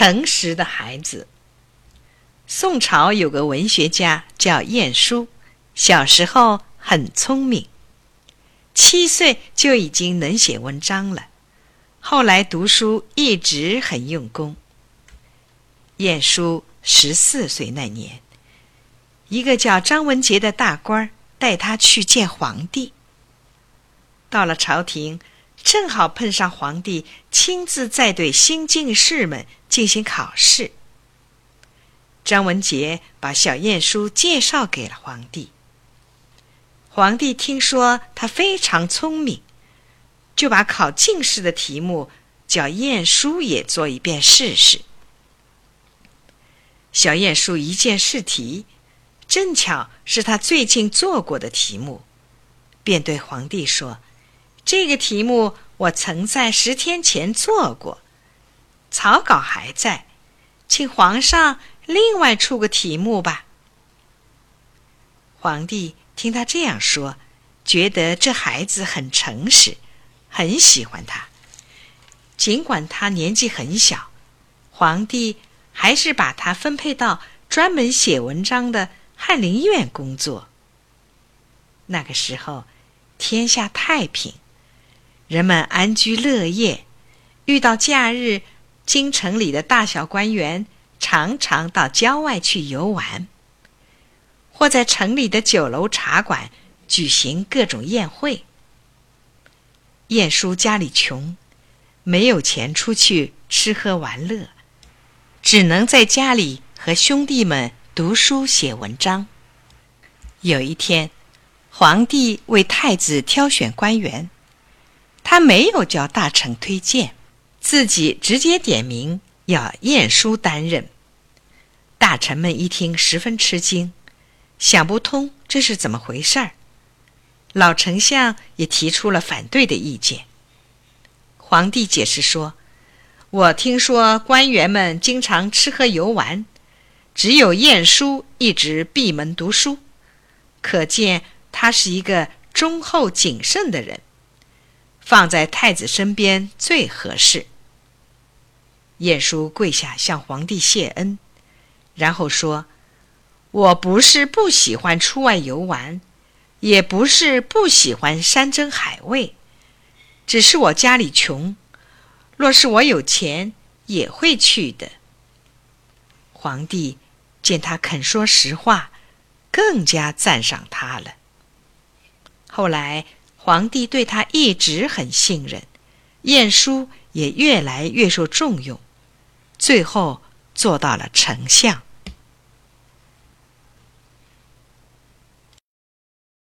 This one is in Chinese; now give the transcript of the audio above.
诚实的孩子。宋朝有个文学家叫晏殊，小时候很聪明，七岁就已经能写文章了。后来读书一直很用功。晏殊十四岁那年，一个叫张文杰的大官儿带他去见皇帝。到了朝廷，正好碰上皇帝亲自在对新进士们进行考试。张文杰把小晏殊介绍给了皇帝。皇帝听说他非常聪明，就把考进士的题目叫晏殊也做一遍试试。小晏殊一见试题，正巧是他最近做过的题目，便对皇帝说：“这个题目我曾在十天前做过，草稿还在，请皇上另外出个题目吧。”皇帝听他这样说，觉得这孩子很诚实，很喜欢他。尽管他年纪很小，皇帝。还是把他分配到专门写文章的翰林院工作。那个时候，天下太平，人们安居乐业。遇到假日，京城里的大小官员常常到郊外去游玩，或在城里的酒楼茶馆举行各种宴会。晏殊家里穷，没有钱出去吃喝玩乐。只能在家里和兄弟们读书写文章。有一天，皇帝为太子挑选官员，没有叫大臣推荐，自己直接点名要晏殊担任。大臣们一听十分吃惊，想不通这是怎么回事儿。老丞相也提出了反对的意见。皇帝解释说。我听说官员们经常吃喝游玩，只有晏殊一直闭门读书，可见他是一个忠厚谨慎的人，放在太子身边最合适。晏殊跪下向皇帝谢恩，然后说：“我不是不喜欢出外游玩，也不是不喜欢山珍海味，只是我家里穷。”若是我有钱，也会去的。皇帝见他肯说实话，更加赞赏他了。后来，皇帝对他一直很信任，晏殊也越来越受重用，最后做到了丞相。